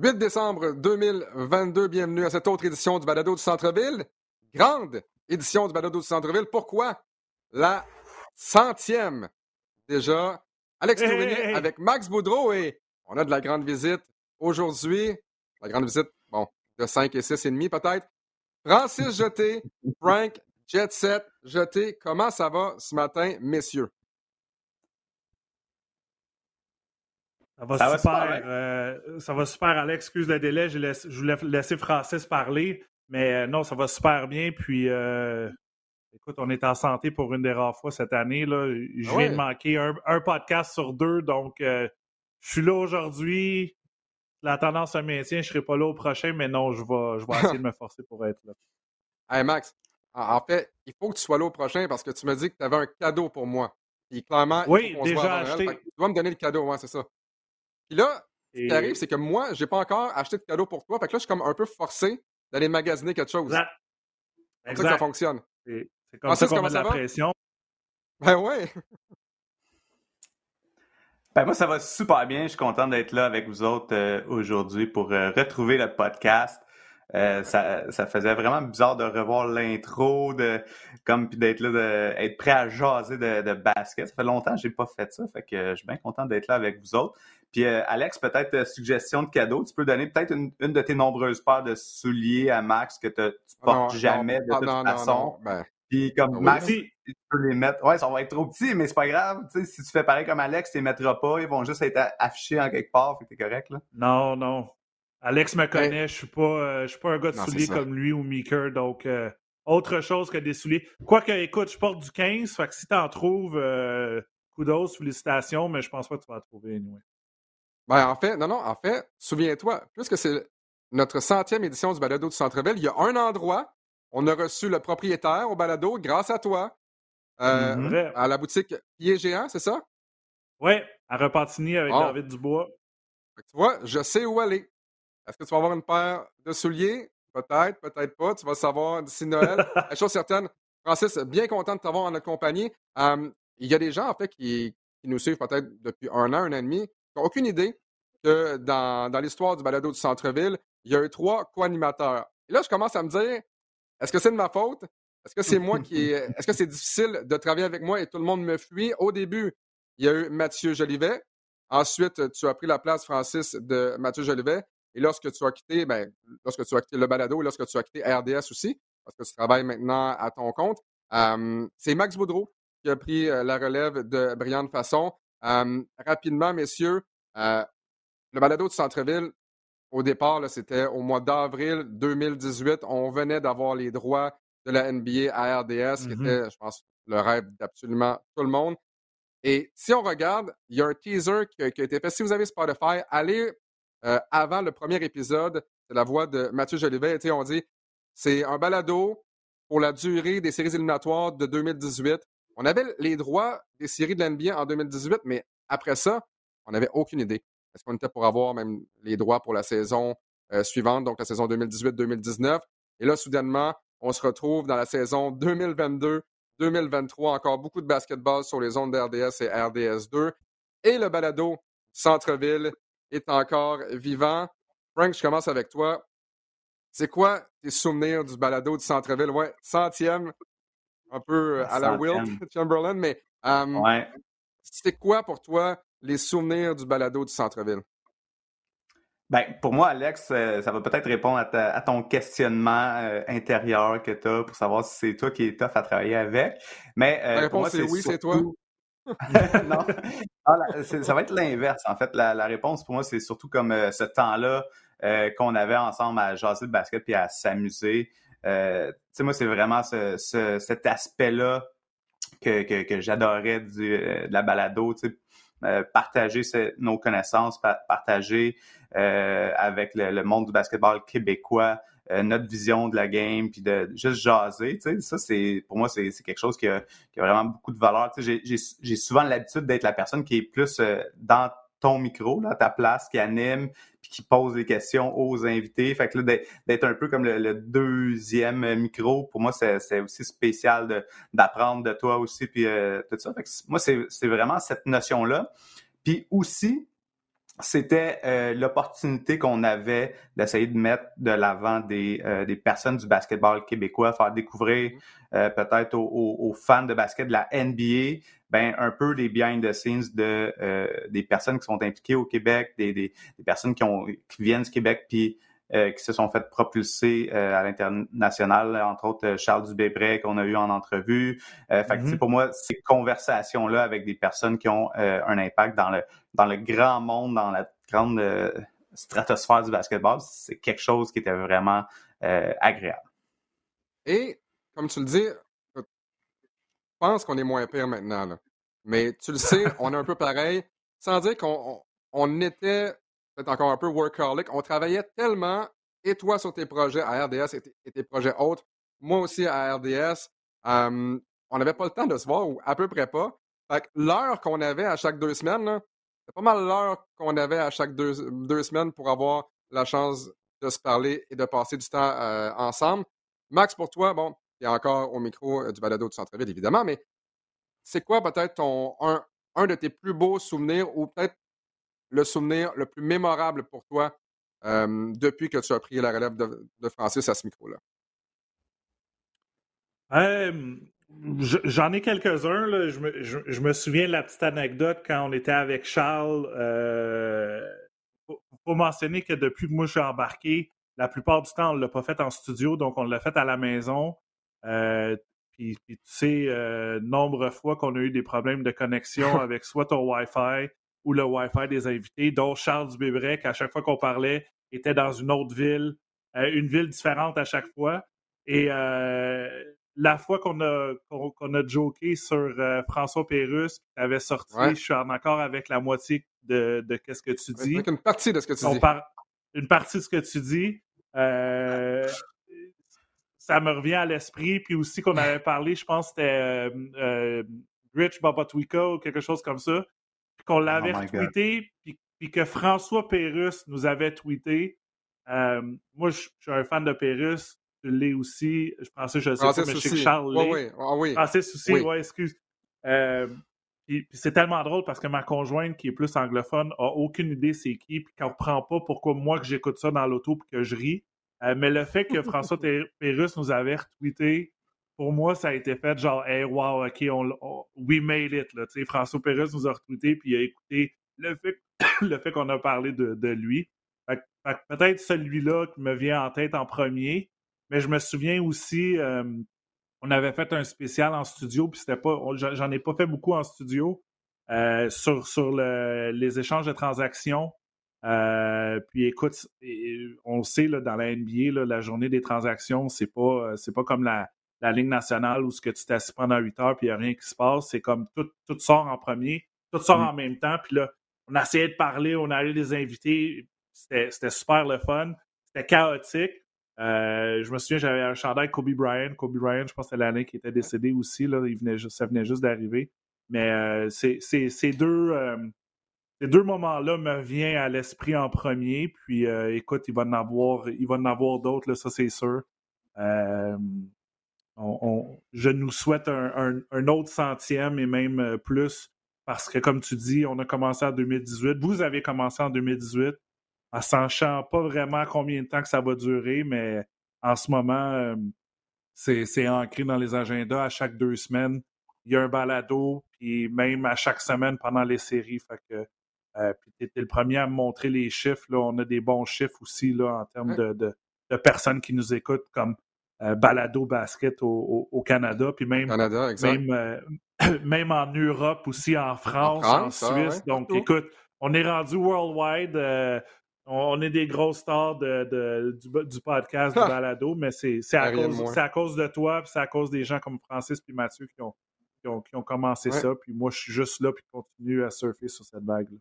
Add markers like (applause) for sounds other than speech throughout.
8 décembre 2022. Bienvenue à cette autre édition du Balado du Centre-Ville. Grande édition du Balado du Centre-Ville. Pourquoi? La centième déjà. Alex hey, avec Max Boudreau et on a de la grande visite aujourd'hui. La grande visite, bon, de 5 et 6 et demi peut-être. Francis Jeté, Frank Jet Set Jeté. Comment ça va ce matin, messieurs? Ça va, super. Euh, ça va super, Alex. Excuse le délai. je voulais laisser Francis parler. Mais euh, non, ça va super bien. Puis, euh, écoute, on est en santé pour une des rares fois cette année. Là. Je viens de manquer un, podcast sur deux. Donc, je suis là aujourd'hui. La tendance se maintient. Je ne serai pas là au prochain, mais non, je vais, je vais essayer de me (laughs) forcer pour être là. Hey, Max, en fait, il faut que tu sois là au prochain parce que tu me dis que tu avais un cadeau pour moi. Puis clairement, oui, déjà acheté. tu dois me donner le cadeau, ouais, c'est ça. Puis là, ce qui arrive, c'est que moi, j'ai pas encore acheté de cadeau pour toi. Fait que là, je suis comme un peu forcé d'aller magasiner quelque chose. C'est comme ça que ça fonctionne. C'est comme ça qu'on met de la pression. Ben ouais. (laughs) Ben moi, ça va super bien. Je suis content d'être là avec vous autres euh, aujourd'hui pour euh, retrouver le podcast. Euh, ça, ça, faisait vraiment bizarre de revoir l'intro, de comme puis d'être là, d'être prêt à jaser de, de, basket. Ça fait longtemps que j'ai pas fait ça, fait que je suis bien content d'être là avec vous autres. Puis euh, Alex, peut-être euh, suggestion de cadeau, tu peux donner peut-être une, de tes nombreuses paires de souliers à Max que tu portes jamais de toute façon. Ben, puis comme Max, tu peux les mettre. Ouais, ça va être trop petit, mais c'est pas grave. si tu fais pareil comme Alex, tu les mettras pas. Ils vont juste être affichés en quelque part. Fait que t'es correct, là. Non, non. Alex me connaît, je suis pas, euh, je suis pas un gars de souliers comme lui ou Meeker, donc autre chose que des souliers. Quoique, écoute, je porte du 15, fait que si t'en trouves, kudos, félicitations, mais je pense pas que tu vas en trouver, anyway. Ben, en fait, non, non, en fait, souviens-toi, puisque c'est notre centième édition du balado du Centre-Ville, il y a un endroit, on a reçu le propriétaire au balado grâce à toi, euh, mm-hmm. à la boutique Pied Géant, c'est ça? Oui, à Repentigny avec David Dubois. Tu vois, je sais où aller. Est-ce que tu vas avoir une paire de souliers? Peut-être, peut-être pas. Tu vas savoir d'ici Noël. (laughs) La chose certaine, Francis, bien content de t'avoir en notre compagnie. il y a des gens, en fait, qui, qui nous suivent peut-être depuis un an, un an et demi, aucune idée que dans, l'histoire du balado du centre-ville, il y a eu trois co-animateurs. Et là, je commence à me dire, est-ce que c'est de ma faute? Est-ce que c'est moi qui. (laughs) Est-ce que c'est difficile de travailler avec moi et tout le monde me fuit? Au début, il y a eu Mathieu Jolivet. Ensuite, tu as pris la place, Francis, de Mathieu Jolivet. Et lorsque tu as quitté, ben, lorsque tu as quitté le balado et lorsque tu as quitté RDS aussi, parce que tu travailles maintenant à ton compte, c'est Max Boudreau qui a pris euh, la relève de brillante façon rapidement, messieurs, euh, le balado du centre-ville, au départ, c'était au mois d'avril 2018. On venait d'avoir les droits de la NBA à RDS, qui mmh était, je pense, le rêve d'absolument tout le monde. Et si on regarde, il y a un teaser qui a, été fait. Si vous avez Spotify, allez euh, avant le premier épisode, c'est la voix de Mathieu Jolivet. Et on dit c'est un balado pour la durée des séries éliminatoires de 2018. On avait les droits des séries de l'NBA en 2018, mais après ça, on n'avait aucune idée. Est-ce qu'on était pour avoir même les droits pour la saison euh, suivante, donc la saison 2018-2019? Et là, soudainement, on se retrouve dans la saison 2022-2023, encore beaucoup de basketball sur les zones d'RDS et RDS2. Et le balado Centre-Ville est encore vivant. Frank, je commence avec toi. C'est quoi tes souvenirs du balado du Centre-Ville? Ouais, centième un peu euh, à la Wilt (laughs) Chamberlain, mais c'était quoi pour toi les souvenirs du balado du centre-ville? Ben, pour moi, Alex, euh, ça va peut-être répondre à, ton questionnement euh, intérieur que tu as pour savoir si c'est toi qui es tough à travailler avec. Mais la réponse c'est oui, c'est toi. (laughs) non, ah, ça va être l'inverse. En fait, la, réponse pour moi, c'est surtout comme ce temps-là qu'on avait ensemble à jaser de basket puis à s'amuser. Euh, moi, c'est vraiment cet aspect-là que, j'adorais euh, de la balado, euh, partager nos connaissances, partager avec le, monde du basketball québécois notre vision de la game, puis de juste jaser. Ça, c'est pour moi, c'est quelque chose qui a, vraiment beaucoup de valeur. J'ai souvent l'habitude d'être la personne qui est plus dans ton micro, là, ta place, qui anime, puis qui pose des questions aux invités. Fait que là, d'être un peu comme le, deuxième micro, pour moi, c'est aussi spécial d'apprendre de, toi aussi, puis euh, tout ça. Fait que moi, c'est vraiment cette notion-là. Puis aussi, c'était euh, l'opportunité qu'on avait d'essayer de mettre de l'avant des, euh, des personnes du basketball québécois, faire découvrir euh, peut-être aux, fans de basket de la NBA, ben un peu des behind the scenes de des personnes qui sont impliquées au Québec, des, des, des personnes qui ont qui viennent du Québec puis euh, qui se sont fait propulser euh, à l'international, entre autres euh, Charles Dubébret qu'on a eu en entrevue. fait que, mm-hmm. pour moi, ces conversations-là avec des personnes qui ont un impact dans le, dans le grand monde, dans la grande stratosphère du basketball, c'est quelque chose qui était vraiment agréable. Et, comme tu le dis, je pense qu'on est moins pire maintenant. Mais tu le sais, on est un peu pareil, sans dire qu'on on était peut encore un peu workaholic. On travaillait tellement, et toi sur tes projets à RDS et, tes projets autres, moi aussi à RDS, on n'avait pas le temps de se voir, ou à peu près pas. Fait l'heure qu'on avait à chaque deux semaines, c'est pas mal l'heure qu'on avait à chaque deux, semaines pour avoir la chance de se parler et de passer du temps euh, ensemble. Max, pour toi, bon, y a encore au micro euh, du balado du centre-ville, évidemment, mais c'est quoi peut-être un, un de tes plus beaux souvenirs ou peut-être le souvenir le plus mémorable pour toi depuis que tu as pris la relève de, Francis à ce micro-là? J'en ai quelques-uns. Je me, souviens de la petite anecdote quand on était avec Charles. Il euh, faut, mentionner que depuis que moi je suis embarqué, la plupart du temps, on ne l'a pas fait en studio, donc on l'a fait à la maison. Puis, tu sais, euh, nombre de fois qu'on a eu des problèmes de connexion (laughs) avec soit ton Wi-Fi, ou le Wi-Fi des invités, dont Charles Dubébrec, à chaque fois qu'on parlait, était dans une autre ville, euh, une ville différente à chaque fois. Et euh, la fois qu'on a, qu'on, a joké sur euh, François Pérusse, qui avait sorti, je suis en accord avec la moitié de, de ce que tu dis. une partie de ce que tu dis. Une partie de ce que tu dis. ça me revient à l'esprit. Puis aussi qu'on avait parlé, je pense que c'était Rich Babatwika ou quelque chose comme ça qu'on l'avait oh tweeté, puis, que François Pérusse nous avait tweeté. Euh, moi, je, suis un fan de Pérusse. Tu l'es aussi. Je pensais, je sais pas, mais je sais que Charles l'est. Oui, ah oui. Francis aussi, oui, ouais, excuse. Euh, puis, c'est tellement drôle parce que ma conjointe, qui est plus anglophone, a aucune idée c'est qui, puis ne comprend pas pourquoi moi que j'écoute ça dans l'auto puis que je ris. Euh, mais le fait que François (laughs) Pérusse nous avait retweeté pour moi, ça a été fait genre, hey, wow, OK, on, we made it. Là. François Pérez nous a retweeté puis a écouté le fait, (coughs) le fait qu'on a parlé de, lui. peut-être celui-là qui me vient en tête en premier, mais je me souviens aussi, euh, on avait fait un spécial en studio, puis c'était pas, j'en ai pas fait beaucoup en studio, euh, sur, sur les échanges de transactions. Euh, puis écoute, on sait là, dans la NBA, la journée des transactions, c'est pas, c'est pas comme la, la Ligue nationale où ce que tu t'assis pendant 8 heures puis il n'y a rien qui se passe. C'est comme tout, tout sort en premier, tout sort mm. en même temps. Puis là, on a essayé de parler, on a allé les inviter. C'était super le fun. C'était chaotique. Euh, je me souviens, j'avais un chandail Kobe Bryant. Kobe Bryant, je pense que c'était l'année qui était décédé aussi. Là. Il venait ça venait juste d'arriver. Mais euh, ces deux, euh, deux moments-là me viennent à l'esprit en premier. Puis écoute, il va en avoir, il va en avoir d'autres, ça c'est sûr je nous souhaite un, autre centième et même euh, plus parce que, comme tu dis, on a commencé en 2018. Vous avez commencé en 2018 en sachant pas vraiment combien de temps que ça va durer, mais en ce moment, euh, c'est ancré dans les agendas. À chaque deux semaines, il y a un balado, puis même à chaque semaine pendant les séries. Fait que, euh, puis tu étais le premier à me montrer les chiffres. Là. On a des bons chiffres aussi là, en termes de, de personnes qui nous écoutent, comme euh, balado basket au, Canada, puis même, même, euh, (clears throat) même en Europe aussi, en France, en, Suisse. Donc, écoute, on est rendu worldwide. Euh, on, est des grosses stars de, du, podcast du balado, mais c'est à, cause, à cause de toi, puis c'est à cause des gens comme Francis et Mathieu qui ont, qui ont, commencé ça. Puis moi, je suis juste là, puis continue à surfer sur cette vague-là.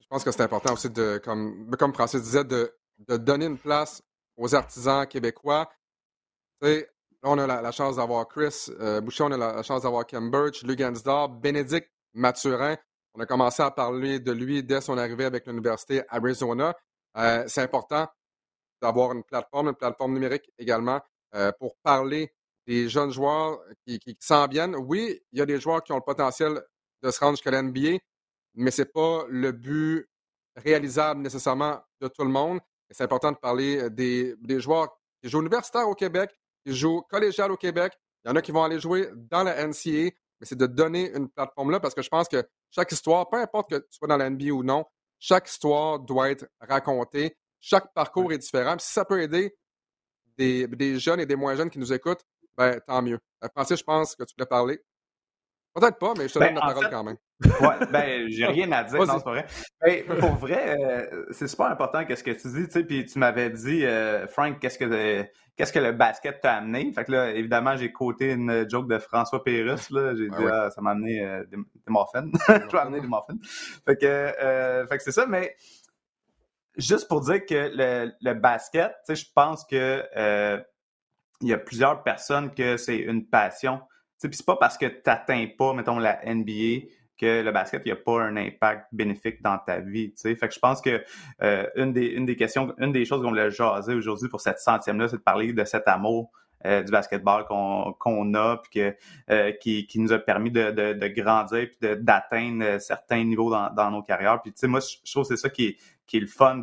Je pense que c'est important aussi, de, comme, comme Francis disait, de, de donner une place aux artisans québécois là, on a la, chance d'avoir Chris euh, on a la, chance d'avoir Ken Birch, Lugansdor, Bénédicte Mathurin. On a commencé à parler de lui dès son arrivée avec l'Université Arizona. Euh, c'est important d'avoir une plateforme, une plateforme numérique également, euh, pour parler des jeunes joueurs qui, s'en viennent. Oui, il y a des joueurs qui ont le potentiel de se rendre jusqu'à l'NBA, mais ce n'est pas le but réalisable nécessairement de tout le monde. C'est important de parler des, des joueurs qui jouent universitaires au Québec, qui jouent collégial au Québec. Il y en a qui vont aller jouer dans la NCA, mais c'est de donner une plateforme là parce que je pense que chaque histoire, peu importe que tu sois dans la NBA ou non, chaque histoire doit être racontée. Chaque parcours est différent. si ça peut aider des, des, jeunes et des moins jeunes qui nous écoutent, ben, tant mieux. Euh, Francis, je pense que tu voulais parler. Peut-être pas, mais je te ben, donne la parole quand même. (laughs) Ouais, ben, j'ai rien à dire, non, c'est pas vrai. Ben, pour vrai, euh, c'est super important que ce que tu dis, tu sais, puis tu m'avais dit, euh, Frank, qu'est-ce que qu'est-ce que le basket t'a amené? Fait que là, évidemment, j'ai coté une joke de François Pérus, là. J'ai dit, ah, ça m'a amené euh, des, des muffins. je vais amener des muffins. Fait que, fait que c'est ça, mais juste pour dire que le, le basket, tu sais, je pense que il y a plusieurs personnes que c'est une passion. Puis c'est pas parce que tu n'atteins pas, mettons, la NBA que le basket, il n'y a pas un impact bénéfique dans ta vie. Fait que je pense que euh, une, des, une des questions, une des choses qu'on voulait jaser aujourd'hui pour cette centième-là, c'est de parler de cet amour euh, du basketball qu'on a, puis que, euh, qui, qui, nous a permis de, de, de grandir, puis d'atteindre certains niveaux dans, dans nos carrières. Puis tu sais, moi, je trouve que c'est ça qui est, qui est le fun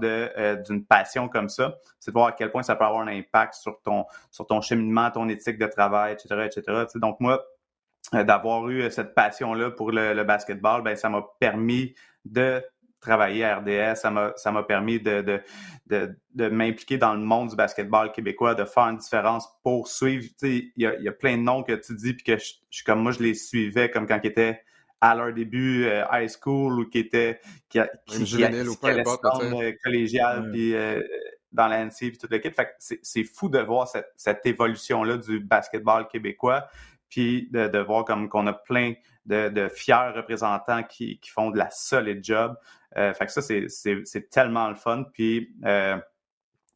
d'une passion comme ça, c'est de voir à quel point ça peut avoir un impact sur ton, sur ton cheminement, ton éthique de travail, etc., etc. donc moi, euh, d'avoir eu euh, cette passion-là pour le, basketball, ben ça m'a permis de travailler à RDS, ça m'a permis de, de, de, m'impliquer dans le monde du basketball québécois, de faire une différence pour suivre. Il y a, plein de noms que tu dis puis que je, comme moi je les suivais comme quand ils étaient à leur début euh, high school ou qui étaient qui, qui, qui, ou pas collégial puis dans l'ANC puis toute l'équipe. Fait c'est fou de voir cette, cette évolution là du basketball québécois puis de, de voir comme qu'on a plein de, de, fiers représentants qui, qui, font de la solide job. Euh, fait que ça, c'est tellement le fun. Puis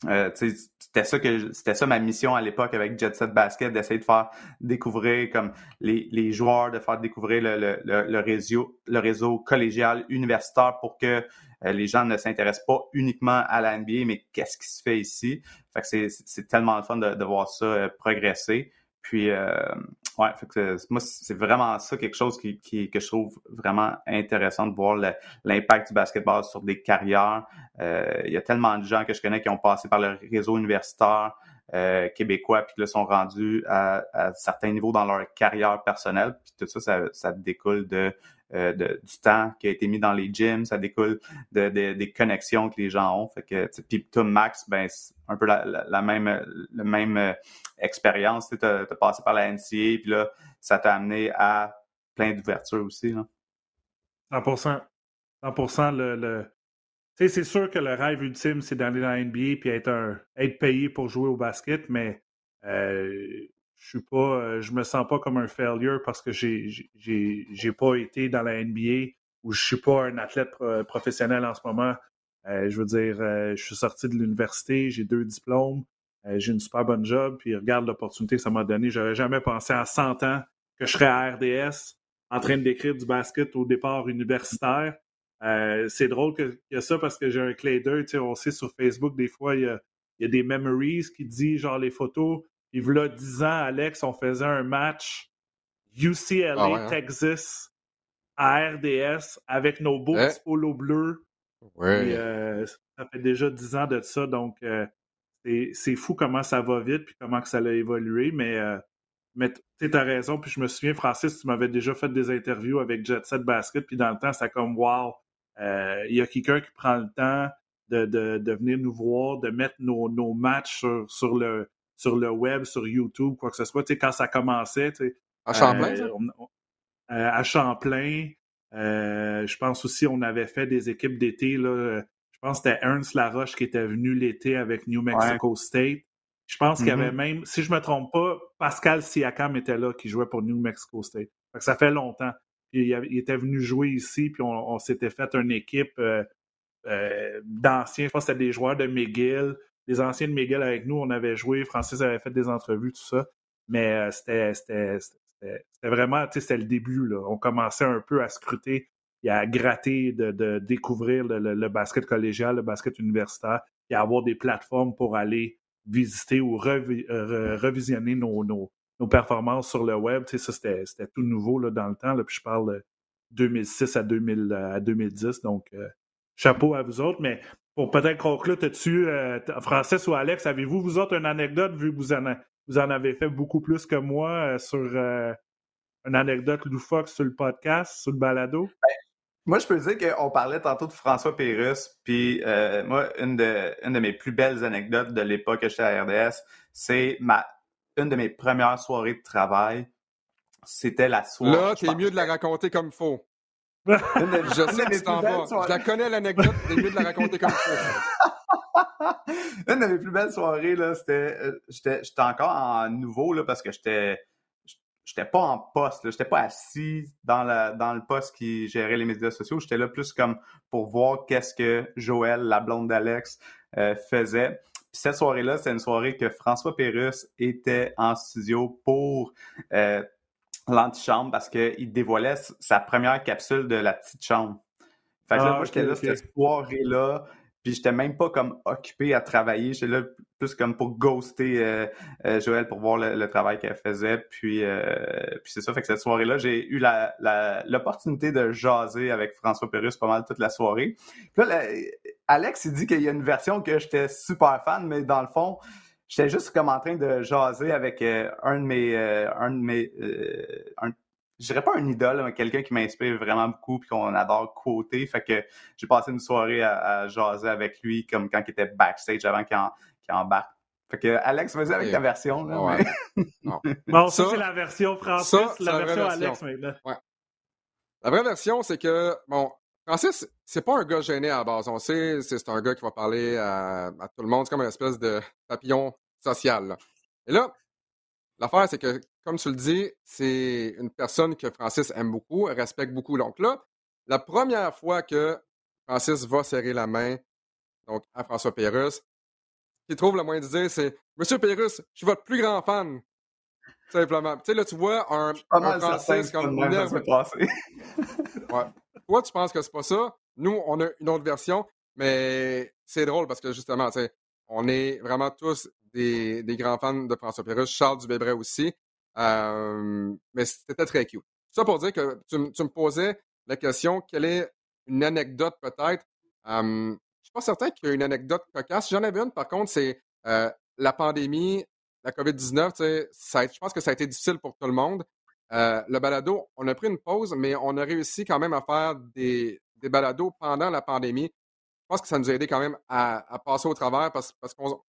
euh, c'était ça que c'était ça ma mission à l'époque avec Jet Set Basket, d'essayer de faire découvrir comme les, les joueurs, de faire découvrir le, le, le, réseau, le réseau collégial universitaire pour que euh, les gens ne s'intéressent pas uniquement à la NBA, mais qu'est-ce qui se fait ici. Fait que c'est tellement le fun de, de voir ça euh, progresser. Puis, euh, ouais, moi, c'est vraiment ça quelque chose qui, qui, que je trouve vraiment intéressant de voir l'impact du basketball sur des carrières. Euh, il y a tellement de gens que je connais qui ont passé par le réseau universitaire euh, québécois puis qui sont rendus à, certains niveaux dans leur carrière personnelle. Puis tout ça, ça, ça découle de euh, du temps qui a été mis dans les gyms, ça découle de, des connexions que les gens ont. Fait que, puis toi, Max, ben, c'est un peu la, même, même euh, expérience. Tu as, passé par la NCA, puis là, ça t'a amené à plein d'ouvertures aussi. Là. 100 100 le, le... c'est sûr que le rêve ultime, c'est d'aller dans la NBA puis être, un, être payé pour jouer au basket, mais euh, je suis pas, euh, je me sens pas comme un failure parce que j'ai, j'ai, pas été dans la NBA ou je suis pas un athlète professionnel en ce moment. Euh, je veux dire, euh, je suis sorti de l'université, j'ai deux diplômes, j'ai une super bonne job, puis regarde l'opportunité que ça m'a donné. J'aurais jamais pensé à 100 ans que je serais à RDS en train décrire du basket au départ universitaire. C'est drôle qu'il y a ça parce que j'ai un clé d'œil. On sait sur Facebook, des fois, il y a, il y a des memories qui disent genre les photos il voilà 10 ans, Alex, on faisait un match UCLA, ah hein? Texas, à RDS, avec nos beaux petits polos bleus. Euh, ça fait déjà 10 ans de ça, donc euh, c'est fou comment ça va vite puis comment que ça a évolué, mais, euh, mais tu as raison. Puis je me souviens, Francis, tu m'avais déjà fait des interviews avec Jet Set Basket, puis dans le temps, c'est comme wow, il y a quelqu'un qui prend le temps de, de, venir nous voir, de mettre nos, nos matchs sur, sur le, sur le web, sur YouTube, quoi que ce soit. Tu sais, quand ça commençait, tu sais, à Champlain, euh, euh, à Champlain, euh, je pense aussi on avait fait des équipes d'été. Là, je pense que c'était Ernst Laroche qui était venu l'été avec New Mexico State. Je pense qu'il y avait mm-hmm. même, si je me trompe pas, Pascal Siakam était là qui jouait pour New Mexico State. ça fait longtemps. Il, était venu jouer ici, puis on, s'était fait une équipe d'anciens, je pense que c'était des joueurs de McGill, les anciens de Miguel avec nous, on avait joué, Francis avait fait des entrevues, tout ça. Mais euh, c'était vraiment, tu sais, c'était le début. On commençait un peu à scruter et à gratter, de, découvrir le, basket collégial, le basket universitaire, et à avoir des plateformes pour aller visiter ou revisionner nos, nos, performances sur le web. Ça, c'était tout nouveau là, dans le temps. Là, puis je parle de 2006 à, 2000, à 2010. Donc, euh, chapeau à vous autres. Mais pour peut-être conclure, as-tu, Francis ou Alex, avez-vous, vous autres, une anecdote, vu que vous en, avez fait beaucoup plus que moi sur une anecdote loufoque sur le podcast, sur le balado? Ben, moi, je peux dire qu'on parlait tantôt de François Pérusse, puis euh, moi, une de, une de mes plus belles anecdotes de l'époque que j'étais à RDS, c'est ma une de mes premières soirées de travail. C'était la soirée. Là, t'es mieux de la raconter comme faux. je sais que tu t'en vas. Je la connais l'anecdote, t'es mieux de la raconter comme faux. (laughs) une de mes plus belles soirées, là, c'était. Euh, j'étais encore en nouveau, là, parce que j'étais j'étais pas en poste, j'étais pas assis dans, la, dans le poste qui gérait les médias sociaux. J'étais là plus comme pour voir qu'est-ce que Joël, la blonde d'Alex, euh, faisait. Cette soirée-là, c'est une soirée que François Pérusse était en studio pour euh, l'antichambre parce qu'il dévoilait sa première capsule de la petite chambre. Fait que là, ah, moi, j'étais là cette soirée-là. Puis j'étais même pas comme occupé à travailler. J'étais là plus comme pour ghoster euh, euh, Joël pour voir le, travail qu'elle faisait. Puis, euh, puis c'est ça. Fait que cette soirée-là, j'ai eu l'opportunité de jaser avec François Pérus pas mal toute la soirée. Puis là, Alex, il dit qu'il y a une version que j'étais super fan, mais dans le fond, j'étais juste comme en train de jaser avec un de mes, un de mes, je dirais pas un idole, mais quelqu'un qui m'inspire vraiment beaucoup puis qu'on adore quoter. Fait que j'ai passé une soirée à, jaser avec lui comme quand il était backstage avant qu'il embarque. Fait que Alex, vas-y avec ta version. Là, (laughs) bon, ça, c'est la version française, la, version, Alex maintenant. La vraie version, c'est que, bon, Francis, c'est pas un gars gêné à la base. On sait, c'est un gars qui va parler à, tout le monde. C'est comme une espèce de papillon social. Et là, l'affaire, c'est que comme tu le dis, c'est une personne que Francis aime beaucoup, respecte beaucoup. Donc là, la première fois que Francis va serrer la main donc, à François Pérusse, ce qu'il trouve le moins de dire, c'est Monsieur Pérusse, je suis votre plus grand fan. Simplement. Tu sais, là, tu vois un, un Francis comme ouais. Toi, tu penses que c'est pas ça. Nous, on a une autre version, mais c'est drôle parce que justement, tu sais, on est vraiment tous des, grands fans de François Pérusse, Charles Dubébret aussi mais c'était très cute. Ça pour dire que tu, me posais la question, quelle est une anecdote peut-être? je ne suis pas certain qu'il y ait une anecdote cocasse. J'en avais une, par contre, c'est la pandémie, la COVID-19. je pense que ça a été difficile pour tout le monde. le balado, on a pris une pause, mais on a réussi quand même à faire des balados pendant la pandémie. Je pense que ça nous a aidé quand même à, passer au travers parce, parce qu'on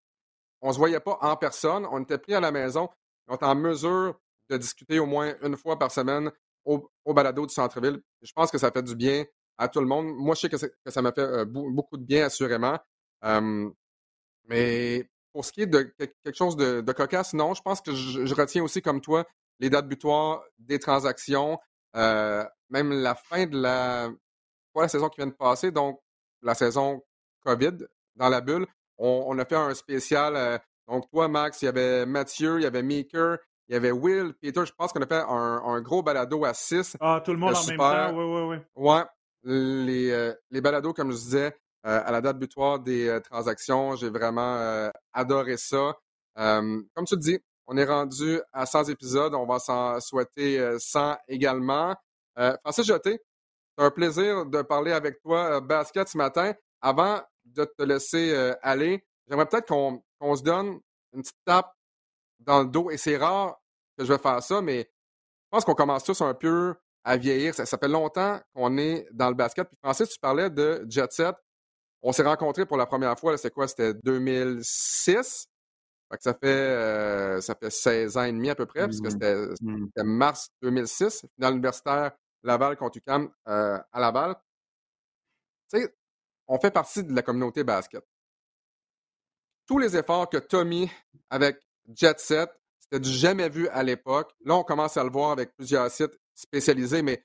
ne se voyait pas en personne. On était pris à la maison on est en mesure de discuter au moins une fois par semaine au, balado du centre-ville. Je pense que ça fait du bien à tout le monde. Moi, je sais que, ça m'a fait euh, beaucoup de bien, assurément. mais pour ce qui est de quelque chose de, cocasse, non, je pense que je, retiens aussi, comme toi, les dates butoirs des transactions, euh, même la fin de la, la saison qui vient de passer, donc la saison COVID dans la bulle. On, a fait un spécial euh, donc, toi, Max, il y avait Mathieu, il y avait Maker, il y avait Will, Peter. Je pense qu'on a fait un, gros balado à 6. Ah, tout le monde en même temps, oui, oui, oui. Ouais. Les, euh, les balados, comme je disais, euh, à la date butoir des transactions, j'ai vraiment adoré ça. comme tu le dis, on est rendu à 100 épisodes. On va s'en souhaiter 100 également. Francis Jeté, c'est un plaisir de parler avec toi basket ce matin. Avant de te laisser aller, j'aimerais peut-être qu'on on se donne une petite tape dans le dos. Et c'est rare que je vais faire ça, mais je pense qu'on commence tous un peu à vieillir. Ça, fait longtemps qu'on est dans le basket. Puis Francis, tu parlais de Jet Set. On s'est rencontrés pour la première fois, c'est quoi? C'était 2006. ça fait euh, ça fait 16 ans et demi à peu près, puisque mmh mmh. c'était mars 2006, dans l'universitaire Laval contre UQAM euh, à Laval. Tu sais, on fait partie de la communauté basket tous les efforts que Tommy avec Jet Set, c'était du jamais vu à l'époque. Là, on commence à le voir avec plusieurs sites spécialisés, mais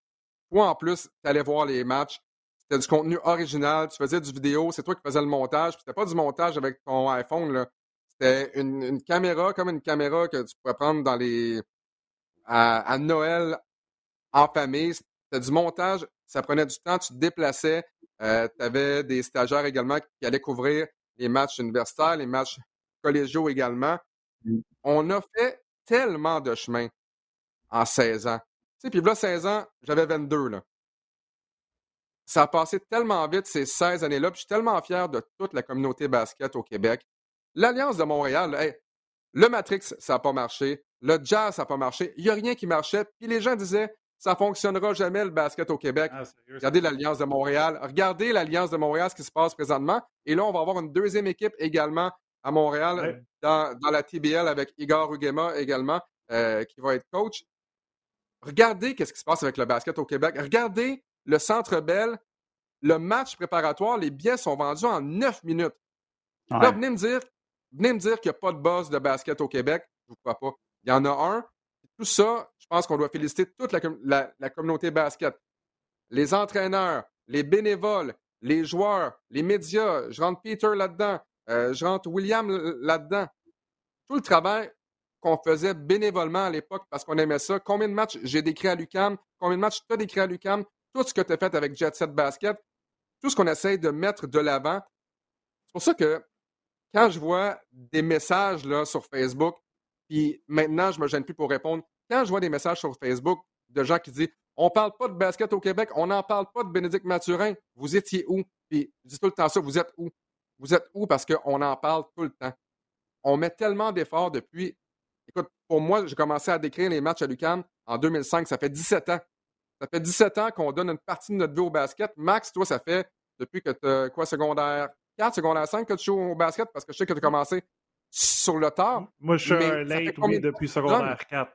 toi, en plus, tu allais voir les matchs. C'était du contenu original, tu faisais du vidéo, c'est toi qui faisais le montage. C'était pas du montage avec ton iPhone, C'était une, caméra, comme une caméra que tu pourrais prendre dans les. à, Noël en famille. C'était du montage, ça prenait du temps, tu te déplaçais. Euh, tu avais des stagiaires également qui allaient couvrir les matchs universitaires, les matchs collégiaux également. Mmh. On a fait tellement de chemin en 16 ans. Tu sais, puis là, 16 ans, j'avais 22, là. ça a passé tellement vite ces 16 années-là, puis je suis tellement fier de toute la communauté basket au Québec. L'Alliance de Montréal, le Matrix, ça n'a pas marché. Le jazz, ça n'a pas marché. Il n'y a rien qui marchait. Puis les gens disaient, ça ne fonctionnera jamais le basket au Québec. Ah, regardez l'Alliance de Montréal. Regardez l'Alliance de Montréal, ce qui se passe présentement. Et là, on va avoir une deuxième équipe également à Montréal, dans, la TBL avec Igor Ugema également, euh, qui va être coach. Regardez qu'est-ce qui se passe avec le basket au Québec. Regardez le Centre Bell. Le match préparatoire, les billets sont vendus en neuf minutes. Là, venez me dire, venez me dire qu'il n'y a pas de boss de basket au Québec. Je ne vous crois pas. Il y en a un. Tout ça, je pense qu'on doit féliciter toute la, communauté basket. Les entraîneurs, les bénévoles, les joueurs, les médias. Je rentre Peter là-dedans. Euh, je rentre William là-dedans. Tout le travail qu'on faisait bénévolement à l'époque parce qu'on aimait ça. Combien de matchs j'ai décrit à l'UCAM? Combien de matchs tu as décrit à l'UCAM? Tout ce que tu as fait avec Jet Set Basket, tout ce qu'on essaye de mettre de l'avant. C'est pour ça que quand je vois des messages là, sur Facebook, puis maintenant, je ne me gêne plus pour répondre. Quand je vois des messages sur Facebook de gens qui disent On parle pas de basket au Québec, on n'en parle pas de Bénédicte Mathurin, vous étiez où? Puis je dis tout le temps ça, vous êtes où? Vous êtes où? Parce qu'on en parle tout le temps. On met tellement d'efforts depuis. Écoute, pour moi, j'ai commencé à décrire les matchs à l'UQAM en 2005. Ça fait 17 ans. Ça fait 17 ans qu'on donne une partie de notre vie au basket. Max, toi, ça fait depuis que tu quoi, secondaire 4, secondaire 5 que tu joues au basket? Parce que je sais que tu as commencé sur le tard. Moi, je suis un late, oui, depuis secondaire 4.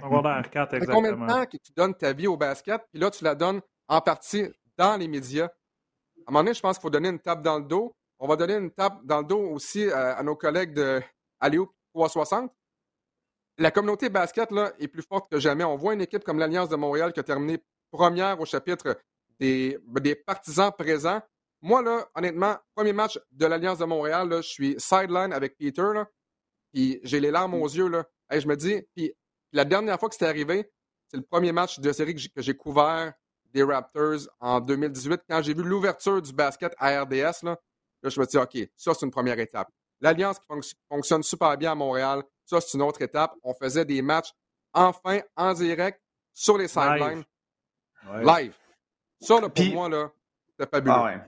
Secondaire 4, exactement. Combien de temps que tu donnes ta vie au basket, puis là, tu la donnes en partie dans les médias? À un moment donné, je pense qu'il faut donner une tape dans le dos. On va donner une tape dans le dos aussi à, nos collègues de Aléo 360. La communauté basket là, est plus forte que jamais. On voit une équipe comme l'Alliance de Montréal qui a terminé première au chapitre des, des partisans présents. Moi, là, honnêtement, premier match de l'Alliance de Montréal, je suis sideline avec Peter, là, puis j'ai les larmes aux yeux. Là. je me dis, puis la dernière fois que c'était arrivé, c'est le premier match de série que j'ai couvert des Raptors en 2018. Quand j'ai vu l'ouverture du basket à RDS, là, je me dis, OK, ça, c'est une première étape. L'Alliance qui fonctionne super bien à Montréal, ça, c'est une autre étape. On faisait des matchs enfin en direct sur les sidelines. Live. Ça, là, pour moi, là, c'était fabuleux. Ah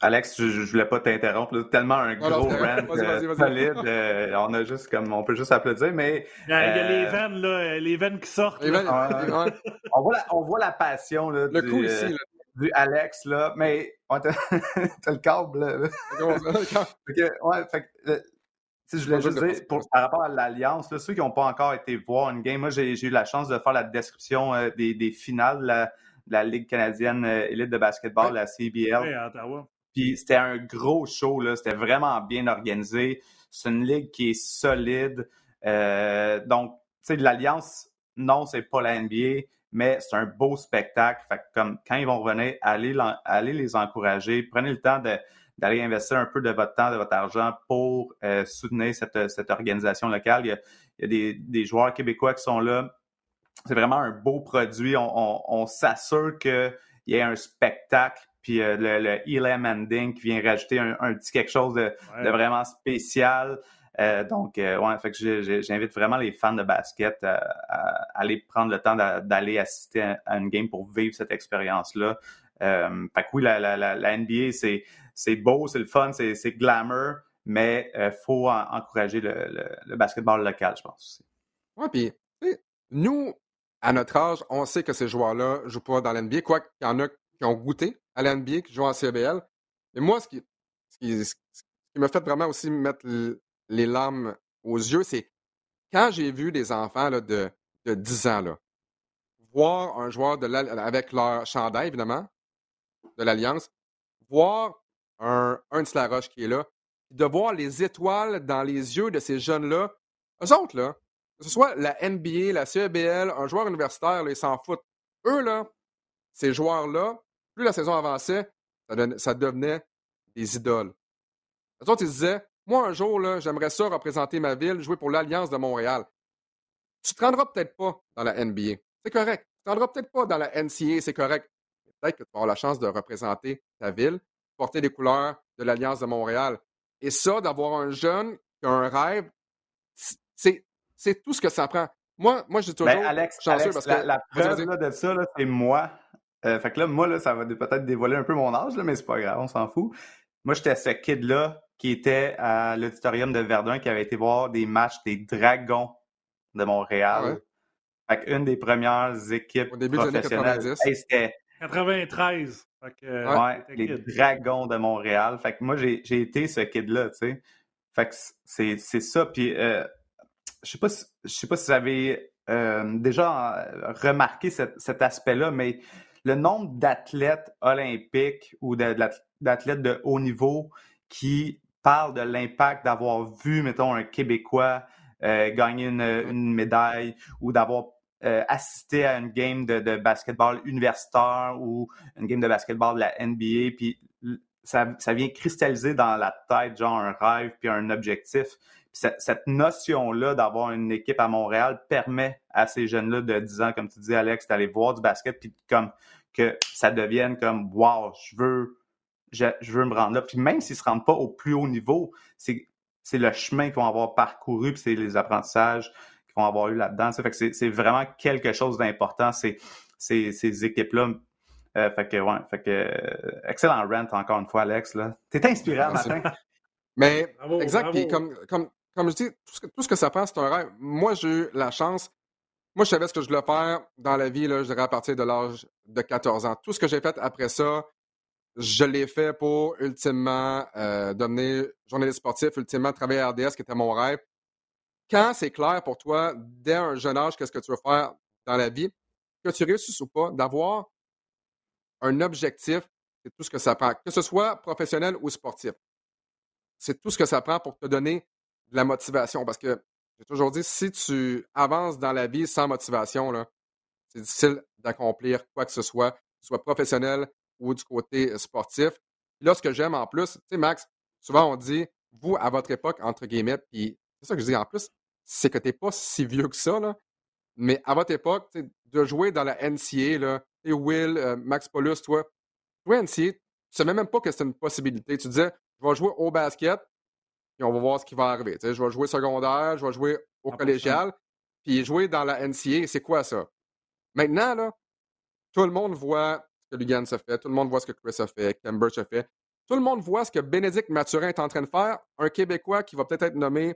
Alex, je, je voulais pas t'interrompre. Tellement un gros rant euh, solide. Euh, on a juste comme on peut juste applaudir, mais il y a, les euh, veines là, les veines qui sortent. on, voit la, on voit la passion là, le du, coup ici, du Alex là, mais (laughs) t'as le câble. Là. (laughs) ouais, fait je voulais juste dire, pour, par rapport à l'Alliance, ceux qui n'ont pas encore été voir une game, moi j'ai eu la chance de faire la description des, des finales. La, la Ligue canadienne euh, élite de basketball, la CBL. Puis c'était un gros show, là. C'était vraiment bien organisé. C'est une ligue qui est solide. Euh, donc, tu sais, l'Alliance, non, c'est pas la NBA, mais c'est un beau spectacle. Fait comme quand ils vont revenir, allez, allez les encourager. Prenez le temps d'aller investir un peu de votre temps, de votre argent pour euh, soutenir cette, cette, organisation locale. Il y a, il y a des, des, joueurs québécois qui sont là c'est vraiment un beau produit. On, s'assure qu'il y ait un spectacle. Puis euh, le, le Elam Ending qui vient rajouter un, petit quelque chose de, vraiment spécial. Euh, donc, euh, ouais, fait que j'invite vraiment les fans de basket à, aller prendre le temps d'aller assister à, une game pour vivre cette expérience-là. fait que oui, la, NBA, c'est beau, c'est le fun, c'est glamour, mais il faut encourager le, basketball local, je pense. Oui, puis nous, à notre âge, on sait que ces joueurs-là ne jouent pas dans l'NBA, quoi qu'il y en a qui ont goûté à l'NBA, qui jouent en CBL. Mais moi, ce qui, ce m'a fait vraiment aussi mettre les larmes aux yeux, c'est quand j'ai vu des enfants là, de, de 10 ans là, voir un joueur de avec leur chandail, évidemment, de l'Alliance, voir un, un de qui est là, de voir les étoiles dans les yeux de ces jeunes-là, eux autres, là, que ce soit la NBA, la CEBL, un joueur universitaire, ils s'en foutent. Eux, là, ces joueurs-là, plus la saison avançait, ça, devenait des idoles. Les autres, ils disaient Moi, un jour, là, j'aimerais ça représenter ma ville, jouer pour l'Alliance de Montréal. Tu te rendras peut-être pas dans la NBA. C'est correct. Tu te rendras peut-être pas dans la NCA, c'est correct. Peut-être que tu vas avoir la chance de représenter ta ville, porter les couleurs de l'Alliance de Montréal. Et ça, d'avoir un jeune qui a un rêve, c'est c'est tout ce que ça prend. Moi, moi je dis ben, toujours Alex, chanceux parce que. La, preuve de ça, c'est moi fait que là, moi, là, ça va peut-être dévoiler un peu mon âge, là, mais c'est pas grave, on s'en fout. Moi, j'étais ce kid-là qui était à l'auditorium de Verdun, qui avait été voir des matchs des Dragons de Montréal. Ah fait une des premières équipes Au début professionnelles. c'était 93. ouais, les Dragons de Montréal. Fait que moi, j'ai été ce kid-là, tu sais. Fait que c'est ça. Puis, euh, je sais pas si, je sais pas si vous avez euh, déjà euh, remarqué cet aspect-là, mais le nombre d'athlètes olympiques ou d'athlètes de haut niveau qui parlent de l'impact d'avoir vu, mettons, un Québécois gagner une, médaille ou d'avoir assisté à une game de, de, basketball universitaire ou une game de basketball de la NBA, puis ça, vient cristalliser dans la tête, genre un rêve puis un objectif. Cette, notion-là d'avoir une équipe à Montréal permet à ces jeunes-là de 10 ans, comme tu dis, Alex, d'aller voir du basket puis comme que ça devienne comme wow, je veux, je, veux me rendre là. Puis même s'ils ne se rendent pas au plus haut niveau, c'est, le chemin qu'ils vont avoir parcouru, puis c'est les apprentissages qu'ils vont avoir eu là-dedans. Ça fait que c'est, vraiment quelque chose d'important, ces, ces équipes-là euh, fait que, ouais, fait que, euh, excellent rant encore une fois, Alex. Là. T'es inspirant matin. Mais, exact. comme, comme, comme je dis, tout ce, que, ça prend, c'est un rêve. Moi, j'ai eu la chance. Moi, je savais ce que je voulais faire dans la vie, là, je dirais à partir de l'âge de 14 ans. Tout ce que j'ai fait après ça, je l'ai fait pour ultimement euh, devenir journaliste sportif, ultimement travailler à RDS, qui était mon rêve. Quand c'est clair pour toi, dès un jeune âge, qu'est-ce que tu veux faire dans la vie, que tu réussisses ou pas, d'avoir un objectif, c'est tout ce que ça prend, que ce soit professionnel ou sportif. C'est tout ce que ça prend pour te donner de la motivation. Parce que j'ai toujours dit, si tu avances dans la vie sans motivation, c'est difficile d'accomplir quoi que ce soit, que ce soit professionnel ou du côté sportif. là, ce que j'aime en plus, tu sais, Max, souvent on dit, vous, à votre époque, entre guillemets, puis c'est ça que je dis en plus, c'est que tu n'es pas si vieux que ça, là, mais à votre époque, de jouer dans la NCA, là, et Will, euh, Max Paulus, toi, toi, NCA, tu savais même pas que c'était une possibilité. Tu disais, je vais jouer au basket, puis on va voir ce qui va arriver. je vais jouer secondaire, je vais jouer au collégial, puis jouer dans la NCA, c'est quoi ça? Maintenant, là, tout le monde voit ce que Lugan se fait, tout le monde voit ce que Chris a fait, Cambridge a fait. Tout le monde voit ce que Bénédicte Mathurin est en train de faire, un Québécois qui va peut-être être nommé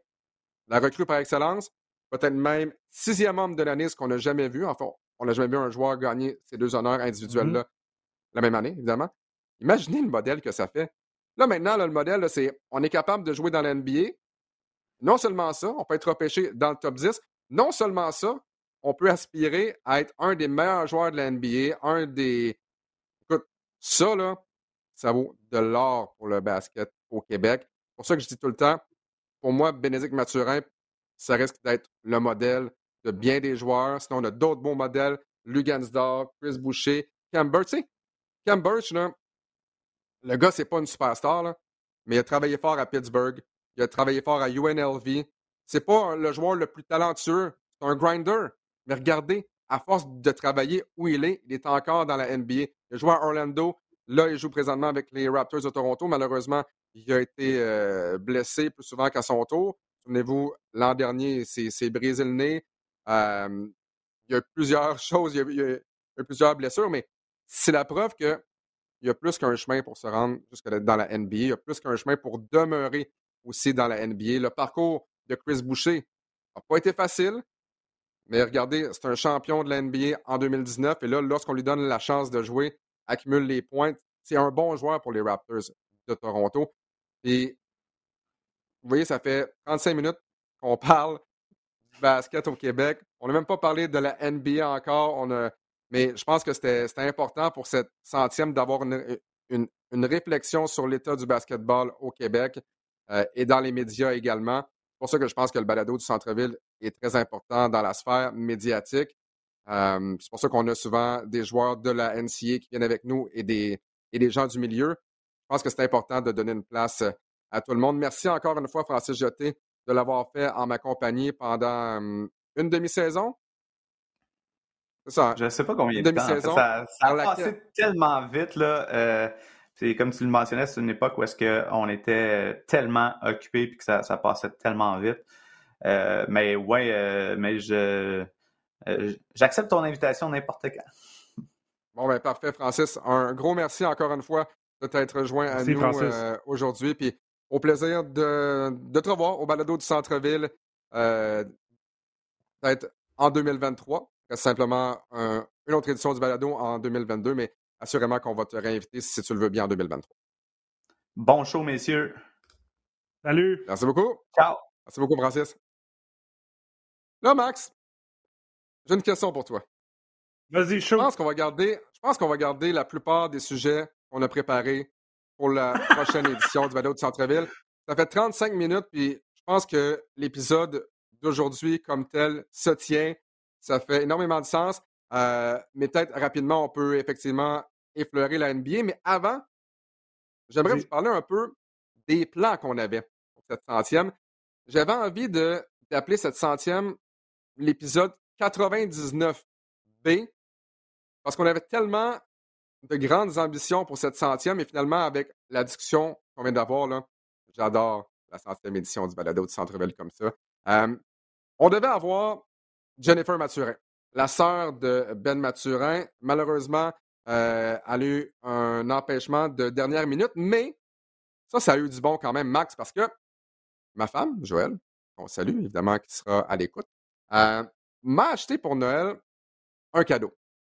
la recrue par excellence, peut-être même sixième homme de l'année, ce qu'on n'a jamais vu. Enfin, on n'a jamais vu un joueur gagner ces deux honneurs individuels-là mm-hmm. la même année, évidemment. Imaginez le modèle que ça fait. Là, maintenant, le modèle, c'est on est capable de jouer dans la NBA. Non seulement ça, on peut être repêché dans le top 10. Non seulement ça, on peut aspirer à être un des meilleurs joueurs de la NBA, un des. Écoute, ça, là, ça vaut de l'or pour le basket au Québec. C'est pour ça que je dis tout le temps, pour moi, Bénédicte Mathurin, ça risque d'être le modèle de bien des joueurs. Sinon, on a d'autres bons modèles. Lugansdorf, Chris Boucher, Cam Birch. Tu sais, Cam Birch, le gars, c'est pas une superstar, mais il a travaillé fort à Pittsburgh. Il a travaillé fort à UNLV. C'est pas le joueur le plus talentueux. C'est un grinder. Mais regardez, à force de travailler où il est, il est encore dans la NBA. Il a à Orlando. Là, il joue présentement avec les Raptors de Toronto. Malheureusement, il a été euh, blessé plus souvent qu'à son tour. Souvenez-vous, l'an dernier, il s'est brisé le nez il y a plusieurs (laughs) choses, il y a, plusieurs blessures, mais c'est la preuve qu'il y a plus qu'un chemin pour se rendre jusque dans la NBA. Il y a plus qu'un chemin pour demeurer aussi dans la NBA. Le parcours de Chris Boucher n'a pas été facile, mais regardez, c'est un champion de la NBA en 2019. Et là, lorsqu'on lui donne la chance de jouer, accumule les points, c'est un bon joueur pour les Raptors de Toronto. Et vous voyez, ça fait 35 minutes qu'on (laughs) parle basket au Québec. On n'a même pas parlé de la NBA encore. On a, mais je pense que c'était important pour cette centième d'avoir une, réflexion sur l'état du basketball au Québec euh, et dans les médias également. C'est pour ça que je pense que le balado du centre-ville est très important dans la sphère médiatique. Euh, c'est pour ça qu'on a souvent des joueurs de la NCA qui viennent avec nous et des, et des gens du milieu. Je pense que c'est important de donner une place à tout le monde. Merci encore une fois, Francis Jeté, de l'avoir fait en ma compagnie pendant une demi-saison. Ça. Je ne sais pas combien de temps. ça, a passé tellement vite. Là, euh, c'est comme tu le mentionnais, c'est une époque où est-ce qu'on était tellement occupé et que ça, passait tellement vite. Euh, mais ouais, euh, mais je j'accepte ton invitation n'importe quand. Bon, ben parfait, Francis. Un gros merci encore une fois de t'être rejoint à nous euh, aujourd'hui. Puis au plaisir de, de, te revoir au balado du centre-ville, euh, peut-être en 2023. C'est simplement une autre édition du balado en 2022, mais assurément qu'on va te réinviter si tu le veux bien en 2023. Bon show, messieurs. Salut. Merci beaucoup. Ciao. Merci beaucoup, Francis. Là, Max, j'ai une question pour toi. Vas-y, chaud. Je pense qu'on va garder, je pense qu'on va garder la plupart des sujets qu'on a préparés pour la prochaine édition du Balado de Centre-Ville. Ça fait 35 minutes, puis je pense que l'épisode d'aujourd'hui, comme tel, se tient. Ça fait énormément de sens. Euh, mais peut-être rapidement, on peut effectivement effleurer la NBA. Mais avant, j'aimerais vous parler un peu des plans qu'on avait pour cette centième. J'avais envie d'appeler cette centième l'épisode 99B parce qu'on avait tellement de grandes ambitions pour cette centième et finalement, avec la discussion qu'on vient d'avoir, j'adore la centième édition du balado du Centre-Ville comme ça. Euh, on devait avoir Jennifer Mathurin, la sœur de Ben Mathurin. Malheureusement, euh, elle a eu un empêchement de dernière minute, mais ça, ça a eu du bon quand même, Max, parce que ma femme, Joël, on salue évidemment, qui sera à l'écoute, euh, m'a acheté pour Noël un cadeau.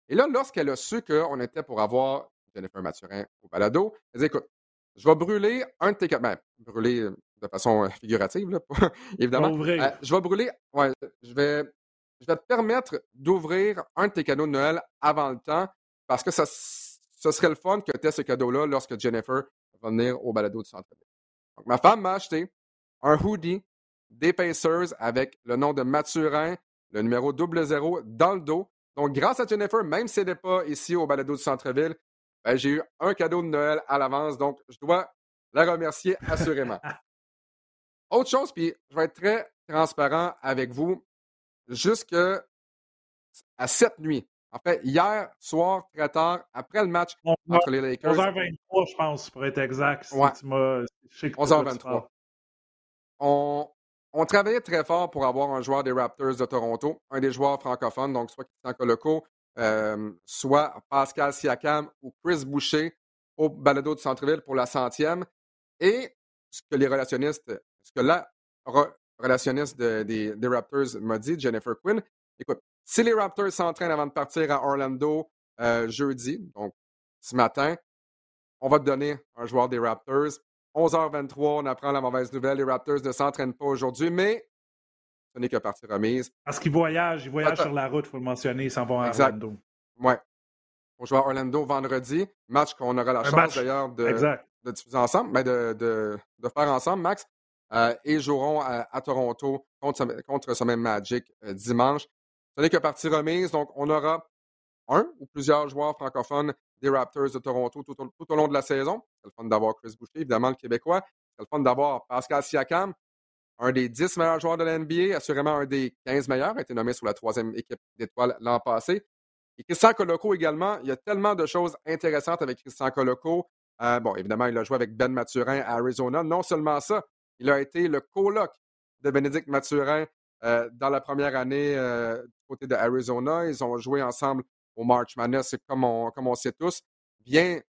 Et là, lorsqu'elle a su qu'on était pour avoir Jennifer Mathurin au balado, elle dit écoute, je vais brûler un de tes cadeaux. Ben, brûler de façon figurative, là, (laughs) évidemment. Euh, je vais brûler, ouais, je vais, je vais te permettre d'ouvrir un de tes cadeaux de Noël avant le temps parce que ça, ce serait le fun que tu aies ce cadeau-là lorsque Jennifer va venir au balado du centre Donc, ma femme m'a acheté un hoodie des Pacers avec le nom de Mathurin, le numéro 00 dans le dos. Donc, grâce à Jennifer, même si elle n'est pas ici au balado du centre-ville, ben, j'ai eu un cadeau de Noël à l'avance. Donc, je dois la remercier assurément. (laughs) Autre chose, puis je vais être très transparent avec vous, jusqu'à cette nuit. En fait, hier soir, très tard, après le match entre les Lakers. 11h23, je pense, pour être exact. 11h23. On, on travaillait très fort pour avoir un joueur des Raptors de Toronto, un des joueurs francophones, donc soit Christian Coloco, euh, soit Pascal Siakam ou Chris Boucher au balado du centre-ville pour la centième. Et ce que les relationnistes, ce que la relationniste des, Raptors m'a dit, Jennifer Quinn, écoute, si les Raptors s'entraînent avant de partir à Orlando euh, jeudi, donc ce matin, on va te donner un joueur des Raptors. 11h23, on apprend la mauvaise nouvelle. Les Raptors ne s'entraînent pas aujourd'hui, mais ce n'est que partie remise. Parce qu'ils voyagent, ils voyagent sur la route, il faut le mentionner, ils s'en vont à Orlando. Oui. On joue à Orlando vendredi, match qu'on aura la chance d'ailleurs de, de, diffuser ensemble, mais ben, de, de, faire ensemble, Max. Euh, et joueront à, Toronto contre, contre ce même Magic euh, dimanche. Ce n'est que partie remise, donc on aura un ou plusieurs joueurs francophones des Raptors de Toronto tout au, long de la saison. C'est le fun d'avoir Chris Boucher, évidemment, le Québécois. C'est le fun d'avoir Pascal Siakam, un des 10 meilleurs joueurs de la NBA, assurément un des 15 meilleurs, a été nommé sur la troisième équipe d'étoiles l'an passé. Et Christian Coloco également, il y a tellement de choses intéressantes avec Christian Coloco. Euh, bon, évidemment, il a joué avec Ben Mathurin à Arizona. Non seulement ça, il a été le coloc de Bénédicte Mathurin euh, dans la première année euh, du côté de Arizona. Ils ont joué ensemble au March Madness, comme on, comme on sait tous, vient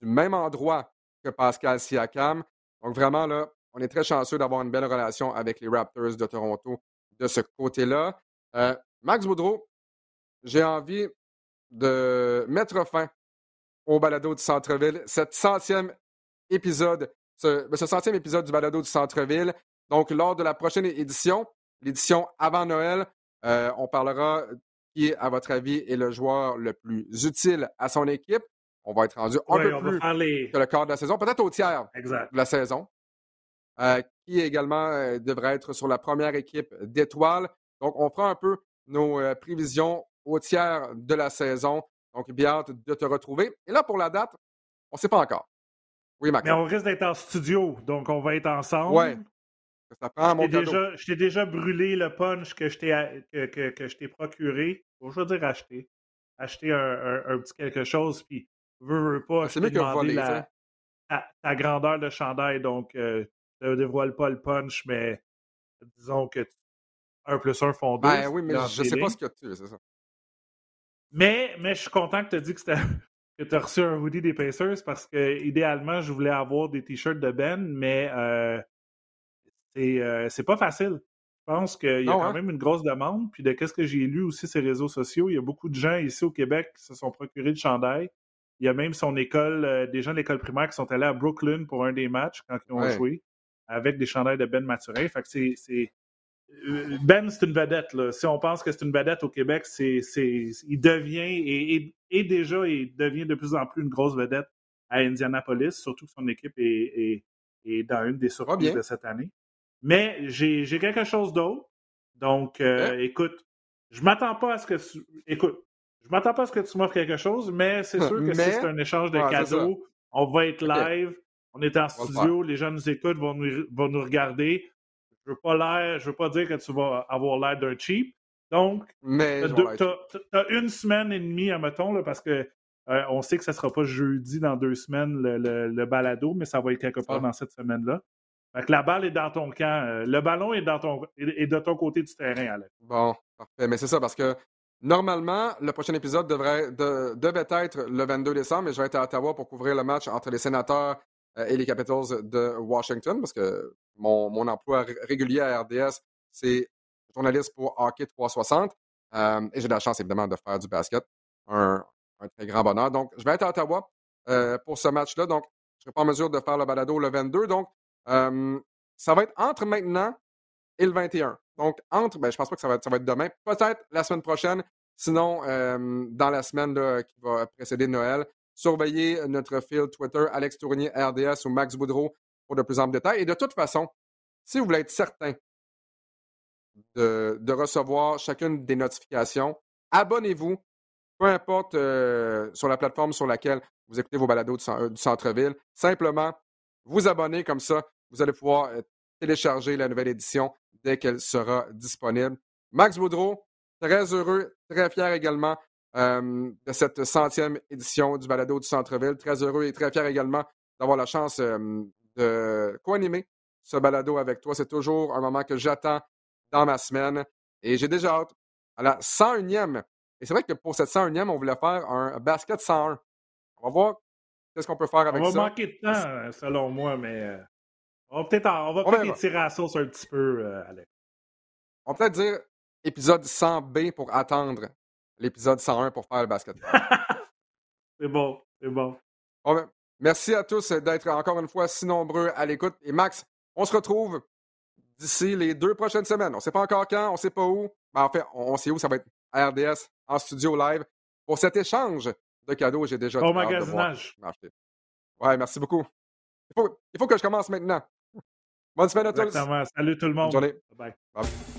du même endroit que Pascal Siakam. Donc vraiment, là, on est très chanceux d'avoir une belle relation avec les Raptors de Toronto de ce côté-là. Euh, Max Boudreau, j'ai envie de mettre fin au balado du centre-ville, cet centième épisode, ce, ben, ce centième épisode du balado du centre-ville. Donc, lors de la prochaine édition, l'édition avant Noël, euh, on parlera qui, à votre avis, est le joueur le plus utile à son équipe. On va être rendu un peu plus que le quart de la saison, peut-être au tiers de la saison. Euh, qui également euh, devrait être sur la première équipe d'étoiles. Donc, on fera un peu nos prévisions au tiers de la saison. Donc, bien hâte de te retrouver. Et là, pour la date, on ne sait pas encore. Oui, Max. Mais on risque d'être en studio, donc on va être ensemble. Oui, je t'ai déjà, brûlé le punch que je t'ai, que, que, je t'ai procuré. je veux dire acheter. Acheter un, un, petit quelque chose, puis veux, veux pas. C'est mieux que voler, la, ta, grandeur de chandail, donc euh, ne dévoile pas le punch, mais disons que 1 plus 1 font 2. Ben oui, mais je sais pas ce que tu c'est ça. Mais, mais je suis content que tu as dit que tu as reçu un hoodie des Pacers parce que idéalement, je voulais avoir des t-shirts de Ben, mais euh, euh, c'est pas facile. Je pense qu'il y a quand hein? même une grosse demande. Puis de ce que j'ai lu aussi sur les réseaux sociaux, il y a beaucoup de gens ici au Québec qui se sont procurés le chandail. Il y a même son école, euh, des gens de l'école primaire qui sont allés à Brooklyn pour un des matchs quand ils ont joué avec des chandails de Ben Maturin. Fait que c'est. Ben, c'est une vedette. Là. Si on pense que c'est une vedette au Québec, c'est, il devient et, déjà il devient de plus en plus une grosse vedette à Indianapolis, surtout que son équipe est, dans une des surprises de cette année. Mais j'ai, quelque chose d'autre. Donc, euh, hein? écoute, je m'attends pas à ce que tu. Écoute, je m'attends pas à ce que tu m'offres quelque chose, mais c'est sûr que si c'est un échange de cadeaux, on va être live. On est en studio, les gens nous écoutent, vont nous, vont nous regarder. Je veux pas l'air, je veux pas dire que tu vas avoir l'air d'un cheap. Donc, tu as, une semaine et demie, admettons, là, parce que euh, on sait que ça sera pas jeudi dans deux semaines le, balado, mais ça va être quelque part dans cette semaine-là. Fait la balle est dans ton camp. Euh, le ballon est, dans ton, est de ton côté du terrain, Alex. Bon, parfait. Mais c'est ça, parce que normalement, le prochain épisode devrait, devait être le 22 décembre, mais je vais être à Ottawa pour couvrir le match entre les sénateurs euh, et les Capitals de Washington, parce que mon, emploi régulier à RDS, c'est journaliste pour Hockey 360. Euh, et j'ai la chance, évidemment, de faire du basket. Un, très grand bonheur. Donc, je vais être à Ottawa euh, pour ce match-là. Donc, je ne serai pas en mesure de faire le balado le 22. Donc, ça va être entre maintenant et le 21. Donc, entre, ben, je pense pas que ça va être demain. Peut-être la semaine prochaine. Sinon, dans la semaine qui va précéder Noël, Surveillez notre fil Twitter, Alex Tournier, RDS ou Max Boudreau pour de plus amples détails. Et de toute façon, si vous voulez être certain de, recevoir chacune des notifications, abonnez-vous, peu importe euh, sur la plateforme sur laquelle vous écoutez vos balados du, euh, centre-ville. Simplement, vous abonnez comme ça, vous allez pouvoir euh, télécharger la nouvelle édition dès qu'elle sera disponible. Max Boudreau, très heureux, très fier également de cette centième édition du Balado du Centre-Ville. Très heureux et très fier également d'avoir la chance de co-animer ce balado avec toi. C'est toujours un moment que j'attends dans ma semaine et j'ai déjà hâte à la 101e. Et c'est vrai que pour cette 101e, on voulait faire un basket 101. On va voir qu'est-ce qu'on peut faire avec ça. On va manquer de temps, selon moi, mais euh, on va peut-être on va peut-être tirer à sauce un petit peu, Alex. On peut peut-être dire épisode 100B pour attendre l'épisode 101 pour faire le basketball. (laughs) c'est bon, c'est bon. Merci à tous d'être encore une fois si nombreux à l'écoute. Et Max, on se retrouve d'ici les deux prochaines semaines. On ne sait pas encore quand, on ne sait pas où. Mais en fait, on, sait où ça va être à RDS en studio live pour cet échange de cadeaux. J'ai déjà Bon magasinage. Ouais, merci beaucoup. Il faut, il faut que je commence maintenant. Bonne semaine à tous. Salut tout le monde. Bonne journée. Bye. Bye.